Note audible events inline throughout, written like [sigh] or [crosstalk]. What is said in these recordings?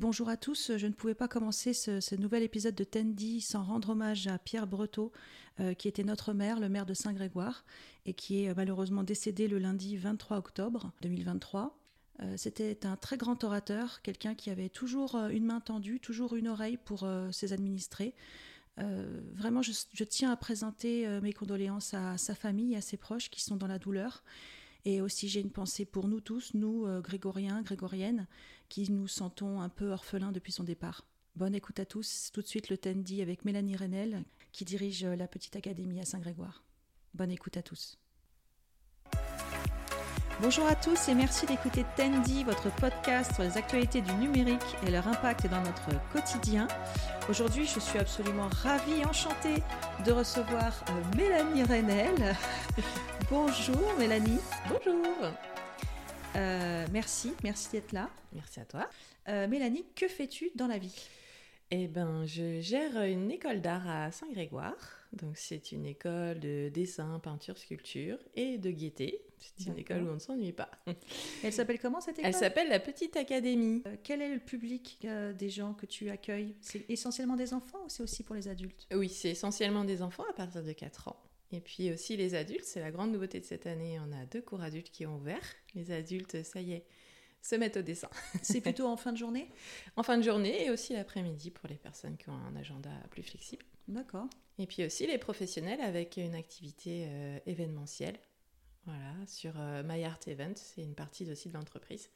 Bonjour à tous, je ne pouvais pas commencer ce, nouvel épisode de Tendy sans rendre hommage à Pierre Breteau, euh, qui était notre maire, le maire de Saint-Grégoire, et qui est malheureusement décédé le lundi 23 octobre 2023. Euh, c'était un très grand orateur, quelqu'un qui avait toujours euh, une main tendue, toujours une oreille pour ses administrés. vraiment, je, tiens à présenter mes condoléances à sa famille, à ses proches qui sont dans la douleur. Et aussi, j'ai une pensée pour nous tous, nous, euh, grégoriens, grégoriennes, qui nous sentons un peu orphelins depuis son départ. Bonne écoute à tous. Tout de suite, le Tendi avec Mélanie Renel, qui dirige la petite académie à Saint-Grégoire. Bonne écoute à tous. Bonjour à tous et merci d'écouter Tendi, votre podcast sur les actualités du numérique et leur impact dans notre quotidien. Aujourd'hui, je suis absolument ravie, enchantée de recevoir euh, Mélanie Renel. [laughs] Bonjour Mélanie. Bonjour. Euh, merci, merci d'être là. Merci à toi. Euh, Mélanie, que fais-tu dans la vie? Eh ben, je gère une école d'art à Saint-Grégoire. Donc c'est une école de dessin, peinture, sculpture et de gaieté. C'est une école où on ne s'ennuie pas. Elle s'appelle comment cette [laughs] école? Elle s'appelle la Petite Académie. Euh, quel est le public des gens que tu accueilles? C'est essentiellement des enfants ou c'est aussi pour les adultes? Oui, c'est essentiellement des enfants à partir de 4 ans. Et puis aussi les adultes, c'est la grande nouveauté de cette année. On a deux cours adultes qui ont ouvert. Les adultes, ça y est, se mettent au dessin. c'est plutôt en fin de journée? [laughs] En fin de journée et aussi l'après-midi pour les personnes qui ont un agenda plus flexible. D'accord. Et puis aussi les professionnels avec une activité euh, événementielle. Voilà, sur euh, My Art Event, c'est une partie aussi de l'entreprise.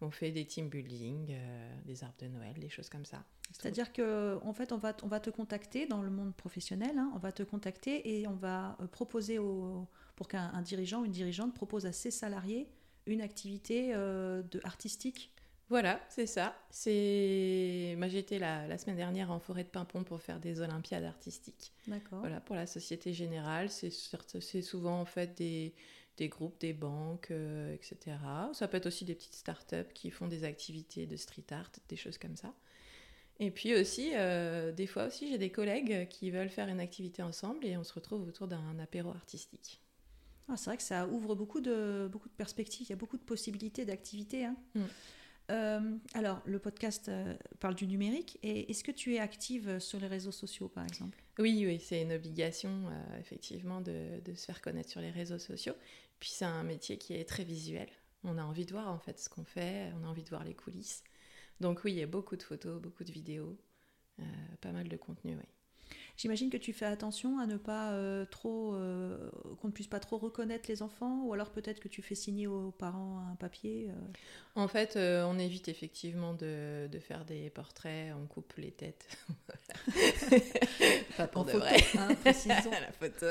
On fait des team building, euh, des arbres de Noël, des choses comme ça. C'est-à-dire que en fait, on va, on va te contacter dans le monde professionnel, hein. on va te contacter et on va proposer au, pour qu'un dirigeant ou une dirigeante propose à ses salariés une activité de, artistique voilà, c'est ça. C'est moi j'étais la, la semaine dernière en forêt de Pimpon pour faire des Olympiades artistiques. D'accord. Voilà pour la Société Générale, c'est c'est souvent en fait des, des groupes, des banques, euh, etc. Ça peut être aussi des petites startups qui font des activités de street art, des choses comme ça. Et puis aussi, euh, des fois aussi, j'ai des collègues qui veulent faire une activité ensemble et on se retrouve autour d'un apéro artistique. Ah, c'est vrai que ça ouvre beaucoup de, beaucoup de perspectives, il y a beaucoup de possibilités d'activités. Hein. Mm. Euh, alors, le podcast parle du numérique. Et est-ce que tu es active sur les réseaux sociaux, par exemple? Oui, oui, c'est une obligation, euh, effectivement, de, se faire connaître sur les réseaux sociaux. Puis c'est un métier qui est très visuel. On a envie de voir, en fait, ce qu'on fait. On a envie de voir les coulisses. Donc oui, il y a beaucoup de photos, beaucoup de vidéos, pas mal de contenu, oui. J'imagine que tu fais attention à ne pas euh, trop, euh, qu'on ne puisse pas trop reconnaître les enfants, ou alors peut-être que tu fais signer aux parents un papier. Euh. En fait, on évite effectivement de, de, faire des portraits, on coupe les têtes. [laughs] pas pour de photo, vrai. [laughs] [laughs] La photo.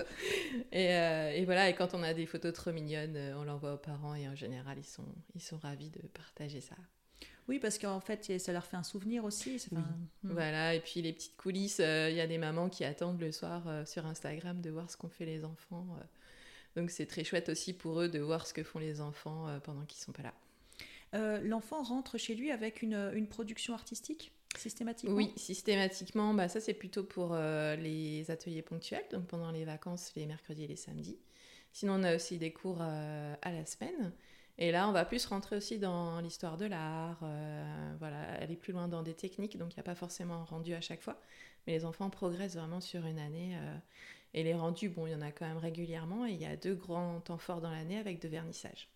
Et, et, voilà, et quand on a des photos trop mignonnes, on l'envoie aux parents et en général, ils sont, ils sont ravis de partager ça. Oui, parce qu'en fait, ça leur fait un souvenir aussi. Hmm. Voilà, et puis les petites coulisses, euh, il y a des mamans qui attendent le soir euh, sur Instagram de voir ce qu'ont fait les enfants. Euh. donc c'est très chouette aussi pour eux de voir ce que font les enfants pendant qu'ils sont pas là. L'enfant rentre chez lui avec une, une, production artistique? Systématiquement Oui, systématiquement. Bah, ça, c'est plutôt pour les ateliers ponctuels, donc pendant les vacances, les mercredis et les samedis. Sinon, on a aussi des cours à la semaine. Et là, on va plus rentrer aussi dans l'histoire de l'art, euh, voilà, aller plus loin dans des techniques, donc il n'y a pas forcément rendu à chaque fois, mais les enfants progressent vraiment sur une année. Euh, et les rendus, bon, il y en a quand même régulièrement, et il y a deux grands temps forts dans l'année avec de vernissages.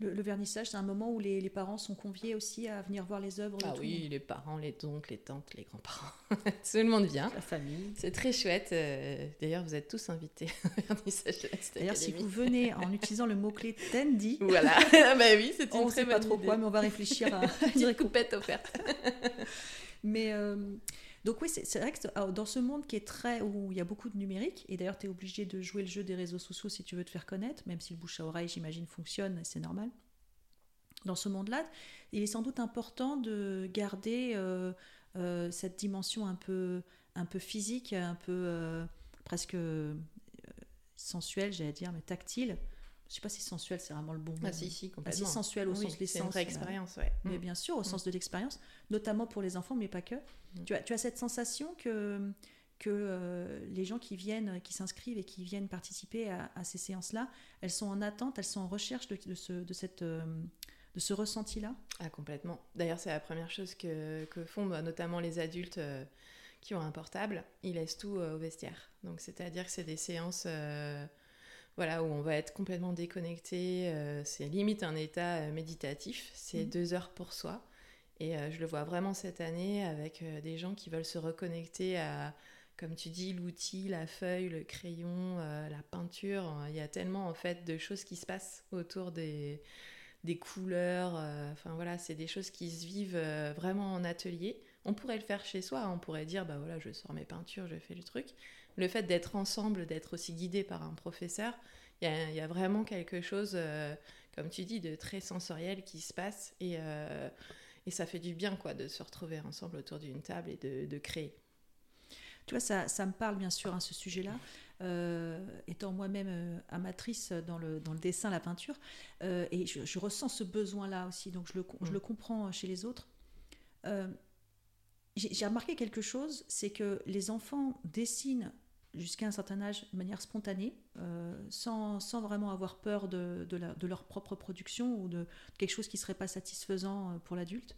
Le, vernissage, c'est un moment où les, parents sont conviés aussi à venir voir les œuvres. Ah oui, les parents, les oncles, les tantes, les grands-parents. [laughs] tout le monde vient. La famille. C'est très chouette. Euh, d'ailleurs, vous êtes tous invités [laughs] au vernissage de D'ailleurs, si vous venez en utilisant le mot-clé Tendi. [laughs] Voilà, bah oui, c'est une On ne sait pas trop quoi, mais on va réfléchir à. une coupette offerte. mais. Euh, donc oui, c'est vrai que dans ce monde qui est très où il y a beaucoup de numérique, et d'ailleurs tu es obligé de jouer le jeu des réseaux sociaux si tu veux te faire connaître, même si le bouche à oreille, j'imagine, fonctionne, c'est normal. Dans ce monde-là, il est sans doute important de garder euh, euh, cette dimension un peu, un peu physique, un peu euh, presque sensuelle, j'allais dire, mais tactile. Je ne sais pas si sensuel, c'est vraiment le bon mot. Ah, si, si, complètement. Ah, sensuel au sens de l'essence. C'est une vraie expérience, ouais. Mais mm. bien sûr, au mm. sens de l'expérience, notamment pour les enfants, mais pas que. Mm. Tu, as, tu as cette sensation que que euh, les gens qui viennent, qui s'inscrivent et qui viennent participer à, ces séances-là, elles sont en attente, elles sont en recherche de, ce, de cette, euh, de ce ressenti-là? Ah, complètement. D'ailleurs, c'est la première chose que, que font bah, notamment les adultes euh, qui ont un portable. Ils laissent tout euh, au vestiaire. Donc, c'est-à-dire que c'est des séances euh, voilà, où on va être complètement déconnecté. c'est limite un état méditatif. C'est Mhm. deux heures pour soi. Et je le vois vraiment cette année avec des gens qui veulent se reconnecter à, comme tu dis, l'outil, la feuille, le crayon, la peinture. Il y a tellement en fait de choses qui se passent autour des des couleurs. euh, Enfin voilà, c'est des choses qui se vivent euh, vraiment en atelier. On pourrait le faire chez soi, on pourrait dire, bah voilà, je sors mes peintures, je fais le truc. Le fait d'être ensemble, d'être aussi guidé par un professeur, il y a, il y a vraiment quelque chose, euh, comme tu dis, de très sensoriel qui se passe. Et, euh, et ça fait du bien, quoi, de se retrouver ensemble autour d'une table et de, de créer. Tu vois, ça, ça me parle bien sûr à ce sujet-là. Euh, étant moi-même euh, amatrice dans le, dans le dessin, la peinture, euh, et je, je ressens ce besoin-là aussi, donc je le, je Mm. le comprends chez les autres. J'ai remarqué quelque chose, c'est que les enfants dessinent jusqu'à un certain âge de manière spontanée, euh, sans, sans vraiment avoir peur de, de, leur propre production ou de quelque chose qui serait pas satisfaisant euh, pour l'adulte.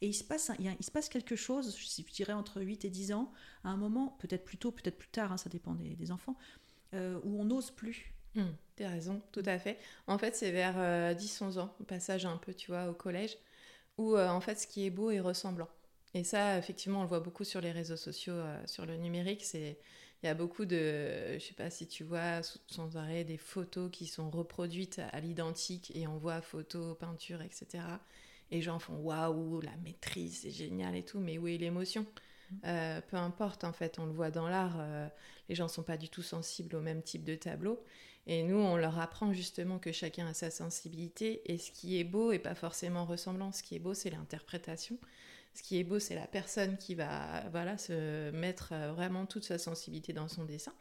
Et il se, passe, il, se passe quelque chose, je dirais entre 8 et 10 ans, à un moment, peut-être plus tôt, peut-être plus tard, hein, ça dépend des, enfants, euh, où on n'ose plus. Hmm, T'as raison, tout à fait. En fait, c'est vers euh, 10-11 ans, au passage un peu, tu vois, au collège, où en fait, ce qui est beau est ressemblant. Et ça, effectivement, on le voit beaucoup sur les réseaux sociaux, sur le numérique. C'est, il y a beaucoup de, je sais pas si tu vois sans arrêt des photos qui sont reproduites à l'identique et on voit photo, peinture, etc. Et les gens font waouh, la maîtrise, c'est génial et tout, mais où est l'émotion Euh, Peu importe, en fait, on le voit dans l'art. euh, les gens sont pas du tout sensibles au même type de tableau. Et nous, on leur apprend justement que chacun a sa sensibilité. Et ce qui est beau est pas forcément ressemblant. Ce qui est beau, c'est l'interprétation. Ce qui est beau, c'est la personne qui va voilà, se mettre euh, vraiment toute sa sensibilité dans son dessin.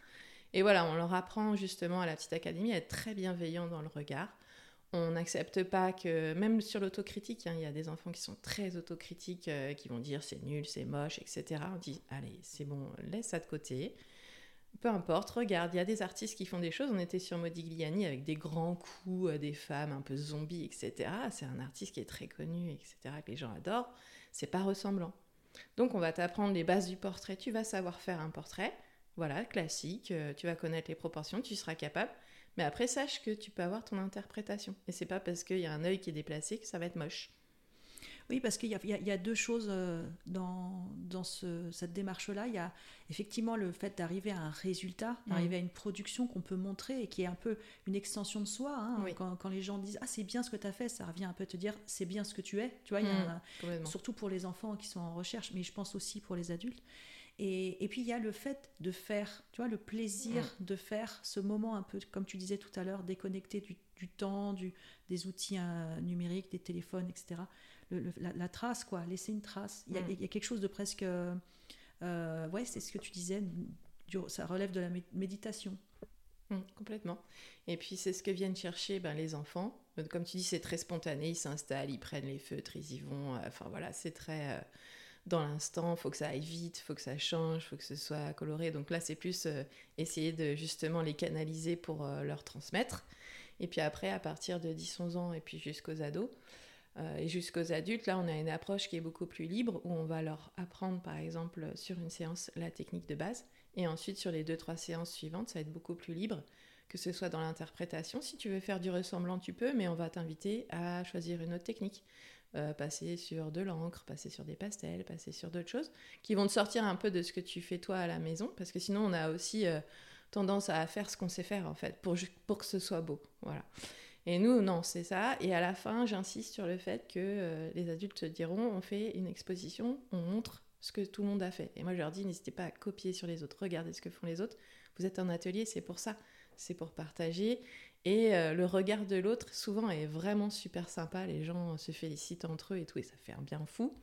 Et voilà, on leur apprend justement à la petite académie à être très bienveillant dans le regard. On n'accepte pas que, même sur l'autocritique, hein, il y a des enfants qui sont très autocritiques, euh, qui vont dire c'est nul, c'est moche, etc. On dit allez, c'est bon, laisse ça de côté. Peu importe, regarde, il y a des artistes qui font des choses. On était sur Modigliani avec des grands coups, euh, des femmes un peu zombies, etc. C'est un artiste qui est très connu, etc., que les gens adorent. C'est pas ressemblant. Donc on va t'apprendre les bases du portrait. Tu vas savoir faire un portrait, voilà, classique. euh, tu vas connaître les proportions, tu seras capable. Mais après, sache que tu peux avoir ton interprétation. Et c'est pas parce qu'il y a un œil qui est déplacé que ça va être moche. Oui, parce qu'il y, a- y y deux choses euh, dans, dans ce- cette démarche-là. Il y a effectivement le fait d'arriver à un résultat, Mhm. d'arriver à une production qu'on peut montrer et qui est un peu une extension de soi. hein. Oui. Quand, quand les gens disent Ah, c'est bien ce que tu as fait, ça revient un peu à te dire C'est bien ce que tu es. Tu vois, il y a un- Complètement. surtout pour les enfants qui sont en recherche, mais je pense aussi pour les adultes. Et, et puis il y a le fait de faire, tu vois, le plaisir de faire ce moment un peu, comme tu disais tout à l'heure, déconnecté du, du temps, du, des outils euh, numériques, des téléphones, etc. Le- le- la, la trace, quoi, laisser une trace. Il y a, Mm. il y a quelque chose de presque... euh, euh, ouais, c'est ce que tu disais, du- ça relève de la mé- méditation. Mm, complètement. Et puis c'est ce que viennent chercher ben, les enfants. Euh, Comme tu dis, c'est très spontané, ils s'installent, ils prennent les feutres, ils y vont. euh, Enfin voilà, c'est très euh, dans l'instant, faut que ça aille vite, faut que ça change, faut que ce soit coloré. Donc là, c'est plus euh, essayer de justement les canaliser pour leur transmettre. Et puis après, à partir de 10-11 ans et puis jusqu'aux ados, euh, et jusqu'aux adultes, là, on a une approche qui est beaucoup plus libre, où on va leur apprendre, par exemple, sur une séance, la technique de base. Et ensuite, sur les deux, trois séances suivantes, ça va être beaucoup plus libre, que ce soit dans l'interprétation. Si tu veux faire du ressemblant, tu peux, mais on va t'inviter à choisir une autre technique. Euh, passer sur de l'encre, passer sur des pastels, passer sur d'autres choses, qui vont te sortir un peu de ce que tu fais toi à la maison, parce que sinon, on a aussi euh, tendance à faire ce qu'on sait faire, en fait, pour, pour que ce soit beau. Voilà. Et nous, non, c'est ça. Et à la fin, j'insiste sur le fait que euh, les adultes te diront on fait une exposition, on montre ce que tout le monde a fait. Et moi, je leur dis n'hésitez pas à copier sur les autres, regardez ce que font les autres. Vous êtes un atelier, c'est pour ça. C'est pour partager. Et euh, le regard de l'autre, souvent, est vraiment super sympa. Les gens se félicitent entre eux et tout, et ça fait un bien fou.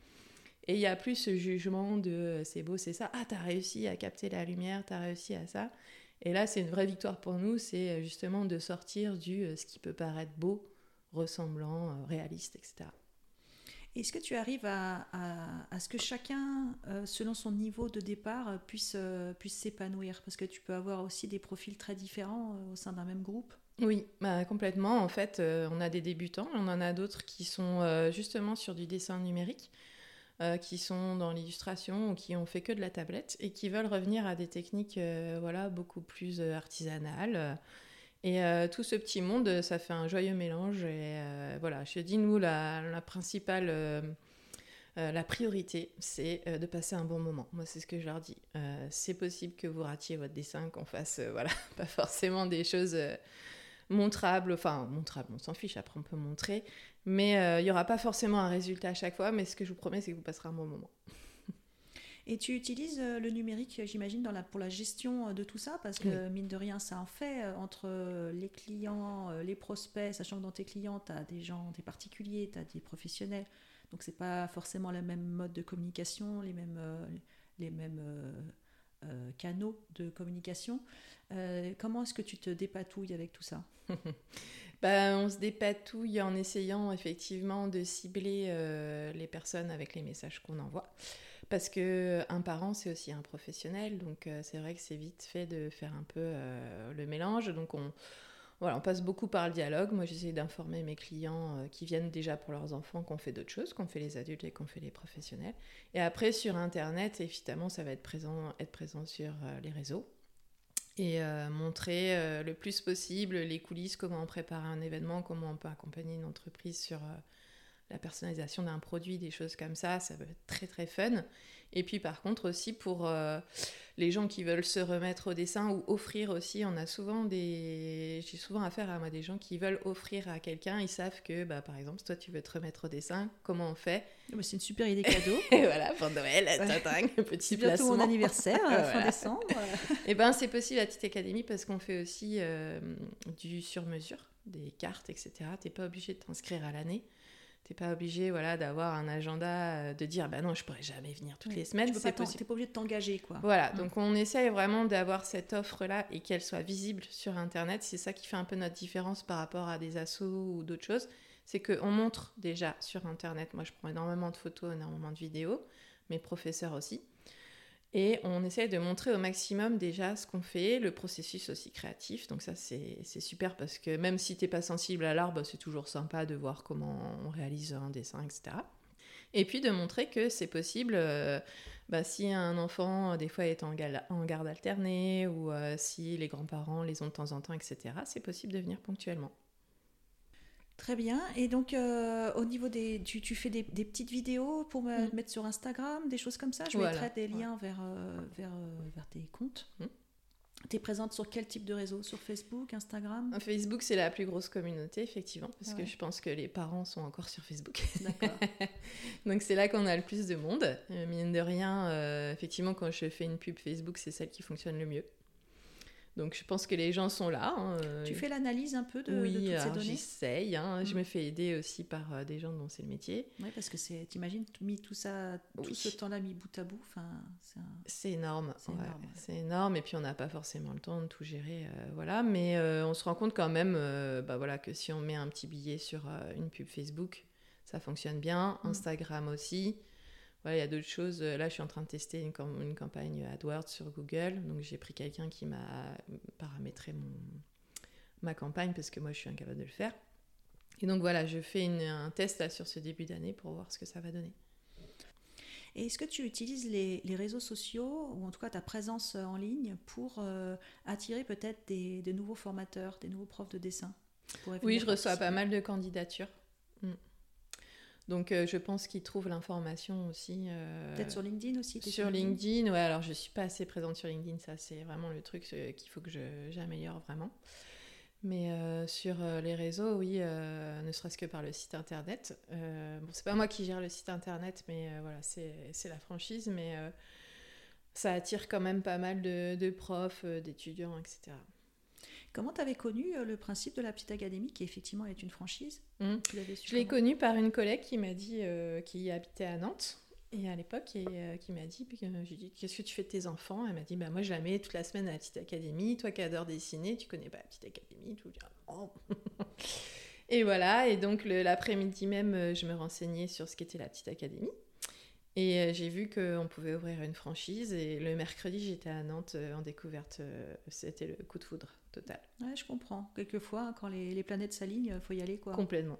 Et il n'y a plus ce jugement de euh, c'est beau, c'est ça. Ah, t'as réussi à capter la lumière, t'as réussi à ça. Et là, c'est une vraie victoire pour nous, c'est euh, justement de sortir du euh, ce qui peut paraître beau, ressemblant, euh, réaliste, etc. Est-ce que tu arrives à, à- à ce que chacun, selon son niveau de départ, puisse, puisse s'épanouir? Parce que tu peux avoir aussi des profils très différents au sein d'un même groupe Oui, bah, complètement. En fait, on a des débutants, on en a d'autres qui sont justement sur du dessin numérique. Qui sont dans l'illustration ou qui ont fait que de la tablette et qui veulent revenir à des techniques voilà, beaucoup plus artisanales. Et tout ce petit monde, ça fait un joyeux mélange. Et voilà, je dis, nous, la, la principale euh, la priorité, c'est euh, de passer un bon moment. Moi, c'est ce que je leur dis. Euh, c'est possible que vous ratiez votre dessin, qu'on fasse, [laughs] voilà, pas forcément des choses montrables. Enfin, montrables, on s'en fiche, après on peut montrer. Mais il n'y aura pas forcément un résultat à chaque fois. Mais ce que je vous promets, c'est que vous passerez un bon moment. Et tu utilises le numérique, j'imagine, la, pour la gestion de tout ça, parce que mine de rien, ça en fait entre les clients, les prospects, sachant que dans tes clients, tu as des gens, des particuliers, tu as des professionnels. Donc c'est pas forcément le même mode de communication, les mêmes, euh, les mêmes euh, euh, canaux de communication. comment est-ce que tu te dépatouilles avec tout ça? [laughs] Ben, On se dépatouille en essayant effectivement de cibler les personnes avec les messages qu'on envoie. Parce que un parent, c'est aussi un professionnel, donc c'est vrai que c'est vite fait de faire un peu le mélange. Donc on, voilà, on passe beaucoup par le dialogue. Moi, j'essaie d'informer mes clients euh, qui viennent déjà pour leurs enfants qu'on fait d'autres choses, qu'on fait les adultes et qu'on fait les professionnels. Et après, sur Internet, évidemment, ça va être présent, être présent sur euh, les réseaux et euh, montrer le plus possible les coulisses, comment on prépare un événement, comment on peut accompagner une entreprise sur la personnalisation d'un produit, des choses comme ça. Ça va être très très fun. Et puis par contre aussi pour les gens qui veulent se remettre au dessin ou offrir aussi, on a souvent des... J'ai souvent affaire à moi des gens qui veulent offrir à quelqu'un, ils savent que bah, par exemple toi tu veux te remettre au dessin, comment on fait? Ah bah, C'est une super idée cadeau. [laughs] et voilà, pour Noël, ouais. petit bientôt mon anniversaire, [laughs] fin décembre. et ben c'est possible à Petite Académie parce qu'on fait aussi euh, du sur-mesure, des cartes, etc. T'es pas obligé de t'inscrire à l'année. T'es pas obligé voilà, d'avoir un agenda, euh, de dire bah non, je pourrais jamais venir toutes les semaines. Tu n'es pas, pas obligé de t'engager. quoi. Voilà, mm. donc on essaye vraiment d'avoir cette offre-là et qu'elle soit visible sur Internet. C'est ça qui fait un peu notre différence par rapport à des assos ou d'autres choses. C'est qu'on montre déjà sur Internet. Moi, je prends énormément de photos, énormément de vidéos, mes professeurs aussi. Et on essaie de montrer au maximum déjà ce qu'on fait, le processus aussi créatif. Donc ça, c'est super parce que même si tu n'es pas sensible à l'art, bah, c'est toujours sympa de voir comment on réalise un dessin, etc. Et puis de montrer que c'est possible, euh, bah, si un enfant, des fois, est en, en garde alternée, ou euh, si les grands-parents les ont de temps en temps, etc., c'est possible de venir ponctuellement. Très bien. Et donc, euh, au niveau des. Tu, tu fais des, des, petites vidéos pour me, mm. mettre sur Instagram, des choses comme ça? Je mettrai des liens vers, euh, vers, euh, vers, tes comptes. Mm. Tu es présente sur quel type de réseau? Sur Facebook, Instagram? Facebook, c'est la plus grosse communauté, effectivement, parce que je pense que les parents sont encore sur Facebook. D'accord. [laughs] donc, c'est là qu'on a le plus de monde. mine de rien, effectivement, quand je fais une pub Facebook, c'est celle qui fonctionne le mieux. Donc je pense que les gens sont là. Hein, euh, tu fais l'analyse un peu de, oui, toutes ces données? j'essaye. Hein, Je mm. me fais aider aussi par euh, des gens dont c'est le métier. Oui, parce que c'est, t'imagines, mis tout ça, tout ce temps-là mis bout à bout, c'est, énorme. C'est énorme. Et puis on n'a pas forcément le temps de tout gérer, euh, voilà. Mais on se rend compte quand même, bah voilà, que si on met un petit billet sur une pub Facebook, ça fonctionne bien. Mm. Instagram aussi il y a d'autres choses. Là, je suis en train de tester une, une campagne AdWords sur Google. Donc, j'ai pris quelqu'un qui m'a paramétré mon, ma campagne parce que moi, je suis incapable de le faire. Et donc, voilà, je fais un test là, sur ce début d'année pour voir ce que ça va donner. Et est-ce que tu utilises les, les, réseaux sociaux, ou en tout cas ta présence en ligne, pour euh, attirer peut-être des, des, nouveaux formateurs, des nouveaux profs de dessin? Oui, je reçois pas mal de candidatures. Donc euh, je pense qu'ils trouvent l'information aussi. Euh, Peut-être sur LinkedIn aussi Sur LinkedIn, ouais, alors je ne suis pas assez présente sur LinkedIn, ça c'est vraiment le truc qu'il faut que j'améliore vraiment. Mais euh, sur les réseaux, oui, ne serait-ce que par le site internet. bon, c'est pas moi qui gère le site internet, mais voilà, c'est la franchise, mais ça attire quand même pas mal de, de profs, d'étudiants, etc. Comment tu avais connu euh, le principe de la petite académie, qui effectivement est une franchise mmh. Je l'ai connu par une collègue qui m'a dit, euh, qui habitait à Nantes, et à l'époque, et euh, qui m'a dit, j'ai dit, qu'est-ce que tu fais de tes enfants? Elle m'a dit, bah moi je la mets toute la semaine à la petite académie, toi qui adore dessiner, tu connais pas la petite académie, tout. Oh. [laughs] et voilà, et donc l'après-midi même, je me renseignais sur ce qu'était la petite académie. Et euh, j'ai vu qu'on pouvait ouvrir une franchise. Et le mercredi, j'étais à Nantes euh, en découverte. euh, C'était le coup de foudre total. Ouais, je comprends. Quelquefois, quand les, les planètes s'alignent, il faut y aller. quoi. Complètement.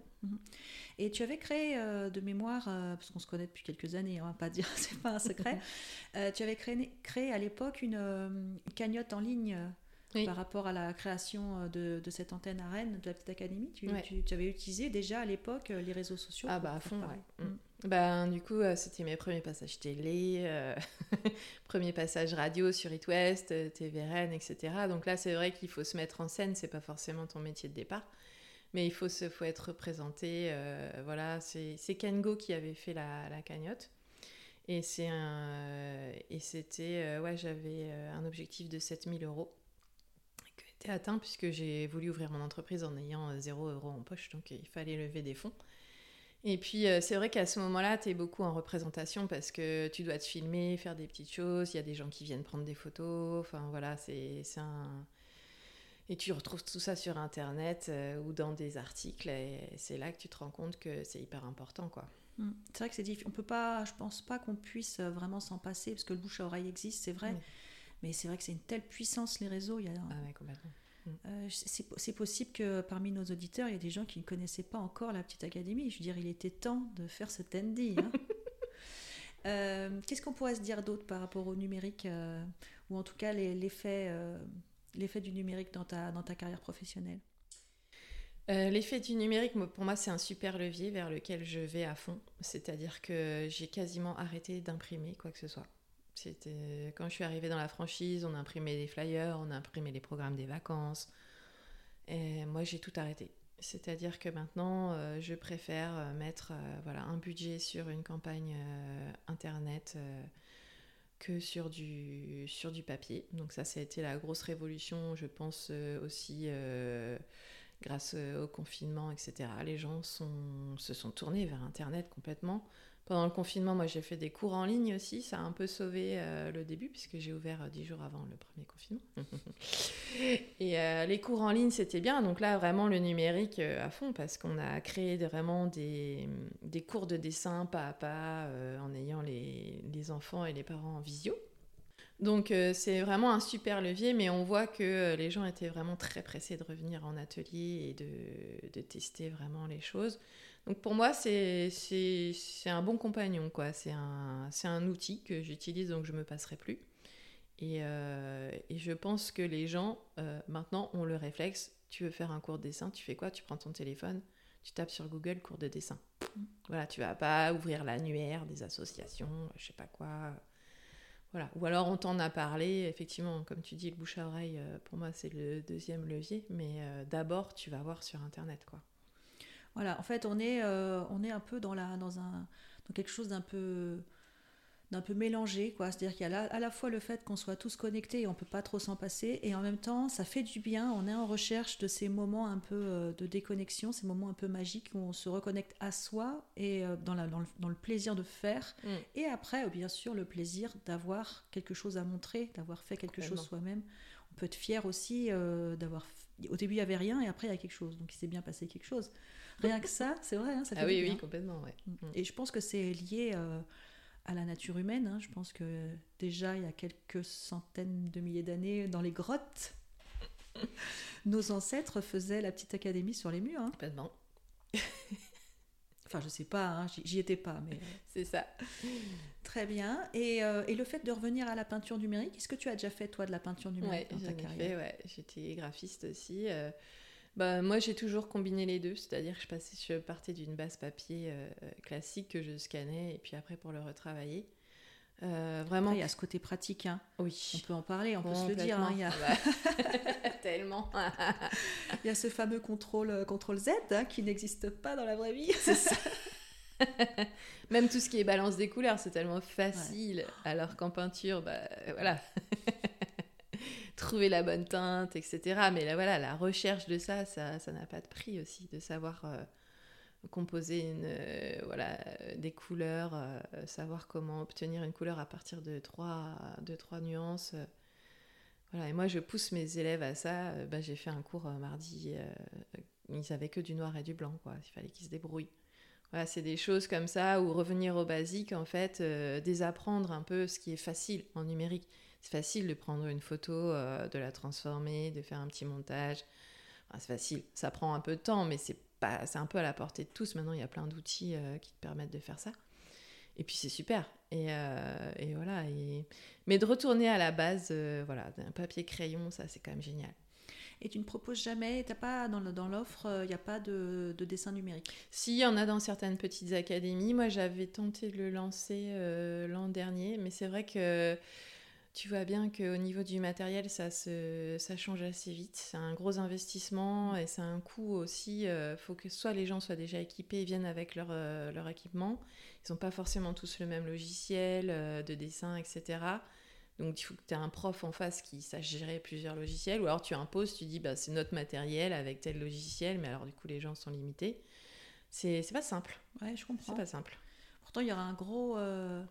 Et tu avais créé euh, de mémoire, euh, parce qu'on se connaît depuis quelques années, on va pas [laughs] dire, c'est pas un secret, [laughs] euh, tu avais créé, créé à l'époque une, euh, une cagnotte en ligne euh, Oui. par rapport à la création euh, de, de cette antenne à Rennes, de la petite académie. Tu, Ouais. tu- tu avais utilisé déjà à l'époque euh, les réseaux sociaux. Ah bah à fond, ouais. Ben, du coup, euh, c'était mes premiers passages télé, euh, [laughs] premier passage radio sur It West, euh, TVRN, etc. Donc là, c'est vrai qu'il faut se mettre en scène, c'est pas forcément ton métier de départ, mais il faut, se, faut être représenté. euh, voilà, c'est Kengo qui avait fait la, cagnotte. Et c'était, ouais, j'avais un objectif de 7000 euros qui été atteint puisque j'ai voulu ouvrir mon entreprise en ayant euh, 0 euros en poche, donc il fallait lever des fonds. Et puis, euh, c'est vrai qu'à ce moment-là, tu es beaucoup en représentation parce que tu dois te filmer, faire des petites choses. Il y a des gens qui viennent prendre des photos. Enfin, voilà, c'est un. Et tu retrouves tout ça sur Internet euh, ou dans des articles. Et c'est là que tu te rends compte que c'est hyper important, quoi. Mm. C'est vrai que c'est difficile. On peut pas, je pense pas qu'on puisse euh, vraiment s'en passer parce que le bouche à oreille existe, c'est vrai. Mais c'est vrai que c'est une telle puissance les réseaux. Il y a, Ah ouais, complètement. Euh, c'est possible que parmi nos auditeurs, il y a des gens qui ne connaissaient pas encore la petite académie. Je veux dire, il était temps de faire ce Tandy. hein. [laughs] Euh, Qu'est-ce qu'on pourrait se dire d'autre par rapport au numérique, euh, ou en tout cas l'effet du numérique dans ta, dans ta carrière professionnelle? Euh, L'effet du numérique, pour moi, c'est un super levier vers lequel je vais à fond. C'est-à-dire que j'ai quasiment arrêté d'imprimer quoi que ce soit. C'était quand je suis arrivée dans la franchise, on imprimait des flyers, on imprimait les programmes des vacances. Et moi, j'ai tout arrêté. C'est-à-dire que maintenant, euh, je préfère euh, mettre euh, voilà, un budget sur une campagne internet que sur du, sur du papier. Donc ça, ça a été la grosse révolution, je pense aussi grâce au confinement, etc. Les gens sont, se sont tournés vers Internet complètement. Pendant le confinement, moi j'ai fait des cours en ligne aussi, ça a un peu sauvé euh, le début puisque j'ai ouvert euh, dix jours avant le premier confinement. [laughs] Et euh, les cours en ligne c'était bien, donc là vraiment le numérique euh, à fond parce qu'on a créé de- vraiment des, des cours de dessin pas à pas euh, en ayant les, les enfants et les parents en visio. Donc euh, c'est vraiment un super levier, mais on voit que euh, les gens étaient vraiment très pressés de revenir en atelier et de, de tester vraiment les choses. Donc pour moi, c'est un bon compagnon, quoi. C'est un, outil que j'utilise, donc je me passerai plus. Et, euh, et je pense que les gens, euh, maintenant, ont le réflexe, tu veux faire un cours de dessin, tu fais quoi? Tu prends ton téléphone, tu tapes sur Google cours de dessin. Voilà, tu vas pas ouvrir l'annuaire des associations, je sais pas quoi. Voilà. Ou alors on t'en a parlé, effectivement, comme tu dis, le bouche à oreille, euh, pour moi, c'est le deuxième levier. Mais d'abord, tu vas voir sur Internet, quoi. Voilà, en fait, on est, euh, on est un peu dans, la, dans, un, dans quelque chose d'un peu, d'un peu mélangé, quoi. C'est-à-dire qu'il y a là- à la fois le fait qu'on soit tous connectés et on peut pas trop s'en passer, et en même temps, ça fait du bien. On est en recherche de ces moments un peu euh, de déconnexion, ces moments un peu magiques où on se reconnecte à soi et euh, dans, la, dans, le, dans le plaisir de faire. Mm. Et après, euh, bien sûr, le plaisir d'avoir quelque chose à montrer, d'avoir fait quelque chose soi-même. On peut être fier aussi euh, d'avoir. Au début, il y avait rien, et après, il y a quelque chose. Donc, il s'est bien passé quelque chose. Rien que ça, c'est vrai, hein, ça fait Ah oui, bien. oui, complètement, ouais. Mm. Mm. Et je pense que c'est lié euh, à la nature humaine. hein. Je pense que déjà, il y a quelques centaines de milliers d'années, dans les grottes, [laughs] nos ancêtres faisaient la petite académie sur les murs. hein. Complètement. Enfin, je sais pas, hein, j'y- étais pas, mais euh, C'est ça. très bien. Et, euh, et le fait de revenir à la peinture numérique, est-ce que tu as déjà fait, toi, de la peinture Ouais, numérique dans j'en ta carrière? fait, ouais. J'étais graphiste aussi. euh, Bah, moi, j'ai toujours combiné les deux, c'est-à-dire que je, passais, je partais d'une base papier euh, classique que je scannais et puis après pour le retravailler. Euh, vraiment. Il y a ce côté pratique. hein. Oui. On peut en parler, on peut se le dire. hein. Il y, a, Complètement. [laughs] Tellement. [laughs] il y a ce fameux contrôle, euh, contrôle Z hein, qui n'existe pas dans la vraie vie. C'est ça. [laughs] Même tout ce qui est balance des couleurs, c'est tellement facile. Alors qu'en peinture, bah euh, voilà. Trouver la bonne teinte, etc. Mais là, voilà, la recherche de ça, ça ça n'a pas de prix aussi, de savoir euh, composer euh, voilà, des couleurs, euh, savoir comment obtenir une couleur à partir de trois, de trois nuances. Voilà, et moi, je pousse mes élèves à ça. Bah, J'ai fait un cours mardi, ils avaient que du noir et du blanc, quoi. Il fallait qu'ils se débrouillent. Voilà, c'est des choses comme ça, ou revenir au basique, en fait, désapprendre un peu ce qui est facile en numérique. C'est facile de prendre une photo, de la transformer, de faire un petit montage. C'est facile, ça prend un peu de temps, mais c'est pas, c'est un peu à la portée de tous. Maintenant, il y a plein d'outils euh, qui te permettent de faire ça. Et puis c'est super. Et, euh, et voilà. Et... Mais de retourner à la base, euh, voilà, d'un papier crayon, ça c'est quand même génial. Et tu ne proposes jamais, t'as pas dans, le- dans l'offre, il n'y a pas de, de dessin numérique? Si, il y en a dans certaines petites académies. Moi, j'avais tenté de le lancer euh, l'an dernier, mais c'est vrai que tu vois bien qu'au niveau du matériel, ça, se, ça change assez vite. C'est un gros investissement et c'est un coût aussi. Il faut que soit les gens soient déjà équipés et viennent avec leur, euh, leur équipement. Ils n'ont pas forcément tous le même logiciel euh, de dessin, etc. Donc il faut que tu aies un prof en face qui sache gérer plusieurs logiciels. Ou alors tu imposes, tu dis bah, c'est notre matériel avec tel logiciel, mais alors du coup les gens sont limités. C'est c'est pas simple. Ouais, je C'est comprends. pas simple. Pourtant, il y aura un gros. euh,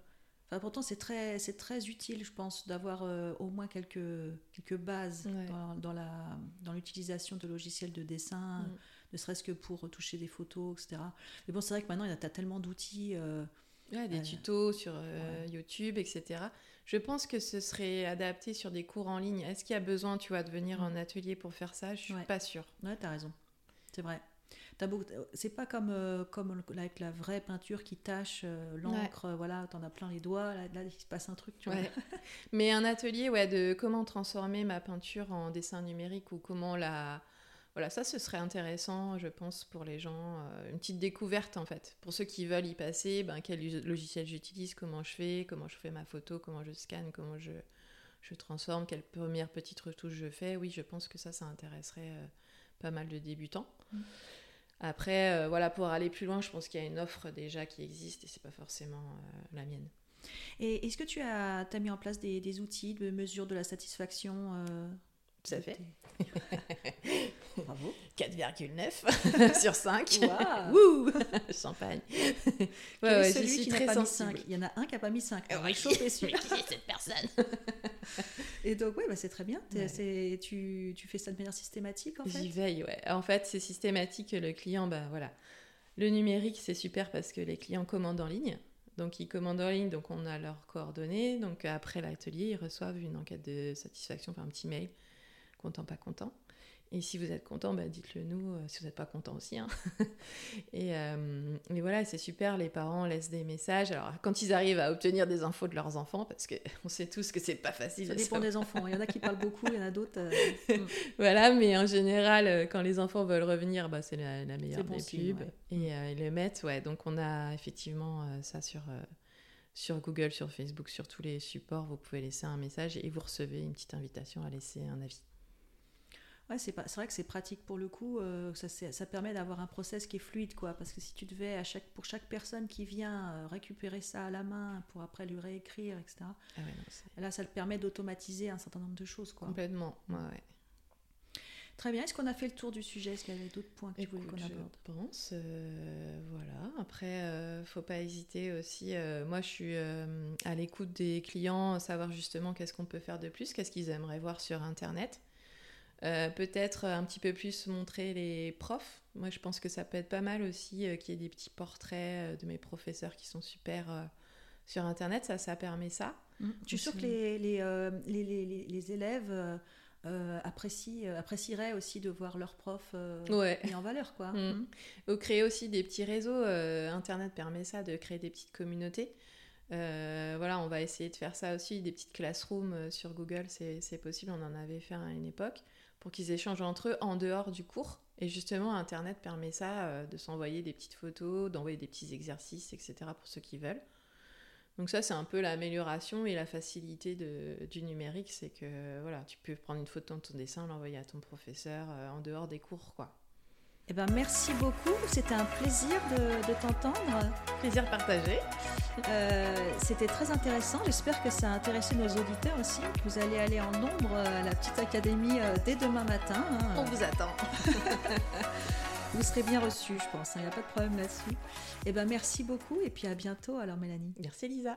Enfin, pourtant, c'est très, c'est très utile, je pense, d'avoir euh, au moins quelques, quelques bases Ouais. dans, dans la, dans l'utilisation de logiciels de dessin, Mm. ne serait-ce que pour retoucher des photos, etc. Mais bon, c'est vrai que maintenant, il y a t'as tellement d'outils. euh, Ouais, des Euh, tutos sur YouTube, etc. Je pense que ce serait adapté sur des cours en ligne. Est-ce qu'il y a besoin, tu vois, de venir Mm. en atelier pour faire ça? Je suis Ouais. pas sûre. Ouais, t'as raison. C'est vrai. Beau- C'est pas comme, euh, comme avec la vraie peinture qui tâche euh, l'encre, euh, voilà, t'en as plein les doigts, là, là, il se passe un truc, tu vois. [laughs] [laughs] Mais un atelier, ouais, de comment transformer ma peinture en dessin numérique ou comment la. Voilà, ça, ce serait intéressant, je pense, pour les gens. euh, une petite découverte, en fait. Pour ceux qui veulent y passer, ben, quel logiciel j'utilise, comment je fais, comment je fais ma photo, comment je scanne, comment je, je transforme, quelle première petite retouche je fais. Oui, je pense que ça, ça intéresserait euh, pas mal de débutants. Mm. Après, euh, voilà, pour aller plus loin, je pense qu'il y a une offre déjà qui existe et c'est pas forcément euh, la mienne. Et est-ce que tu as, as mis en place des, des outils de mesure de la satisfaction euh, Tout à de fait. [laughs] Bravo. [laughs] 4,9 [laughs] sur 5. Waouh. Wouh [laughs] Champagne. Ouais, ouais, je celui suis qui n'a pas mis sensible. 5 Il y en a un qui n'a pas mis 5. Ah ouais. chaud et celui-là. qui est cette personne Et donc, ouais, bah, c'est très bien. Ouais. tu fais ça de manière systématique, en fait? J'y veille, ouais. En fait, c'est systématique. Le client, bah voilà. Le numérique, c'est super parce que les clients commandent en ligne. Donc, ils commandent en ligne, donc on a leurs coordonnées. Donc, après l'atelier, ils reçoivent une enquête de satisfaction, enfin un petit mail, content, pas content. Et si vous êtes content, bah, dites-le nous, euh, si vous n'êtes pas content aussi. hein. [laughs] et, euh, et voilà, c'est super, les parents laissent des messages. Alors, quand ils arrivent à obtenir des infos de leurs enfants, parce qu'on [laughs] sait tous que c'est pas facile Ça dépend des enfants. Il y en a qui parlent beaucoup, il y en a d'autres. euh, mm. [laughs] Voilà, mais en général, euh, quand les enfants veulent revenir, bah, c'est la, la meilleure bon des signe, pubs. ouais. Et euh, ils le mettent, ouais. Donc on a effectivement euh, ça sur, euh, sur Google, sur Facebook, sur tous les supports. Vous pouvez laisser un message et vous recevez une petite invitation à laisser un avis. Ouais, c'est pas- c'est vrai que c'est pratique pour le coup. euh, ça, ça permet d'avoir un process qui est fluide, quoi. Parce que si tu devais, à chaque, pour chaque personne qui vient, euh, récupérer ça à la main pour après lui réécrire, etc. Ah ouais, non, c'est Là, ça te permet d'automatiser un certain nombre de choses, quoi. complètement. Ouais, ouais. Très bien. Est-ce qu'on a fait le tour du sujet? Est-ce qu'il y avait d'autres points que tu voulais qu'on je aborde? pense, euh, voilà. Après, euh, faut pas hésiter aussi. euh, moi, je suis à l'écoute des clients, savoir justement qu'est-ce qu'on peut faire de plus, qu'est-ce qu'ils aimeraient voir sur Internet. Euh, Peut-être un petit peu plus montrer les profs. Moi, je pense que ça peut être pas mal aussi euh, qu'il y ait des petits portraits euh, de mes professeurs qui sont super sur Internet. Ça, ça permet ça. Mm. Je suis sûre que les, les, les, les- élèves euh, euh, apprécieraient aussi de voir leurs profs euh, Ouais. mis en valeur, quoi. Mm. Mm. Ou créer aussi des petits réseaux. Internet permet ça, de créer des petites communautés. Voilà, on va essayer de faire ça aussi, des petites classrooms sur Google, c'est possible, on en avait fait à une époque, pour qu'ils échangent entre eux en dehors du cours. Et justement, Internet permet ça, euh, de s'envoyer des petites photos, d'envoyer des petits exercices, etc. pour ceux qui veulent. Donc ça, c'est un peu l'amélioration et la facilité du numérique, c'est que voilà, tu peux prendre une photo de ton dessin, l'envoyer à ton professeur euh, en dehors des cours, quoi. Eh ben, merci beaucoup. C'était un plaisir de, de t'entendre. Plaisir partagé. Euh, C'était très intéressant. J'espère que ça a intéressé nos auditeurs aussi. que Vous allez aller en nombre à la petite académie euh, dès demain matin. hein. On vous attend. [laughs] Vous serez bien reçus, je pense. Il n'y a pas de problème là-dessus. Eh ben, merci beaucoup et puis à bientôt alors Mélanie. Merci Lisa.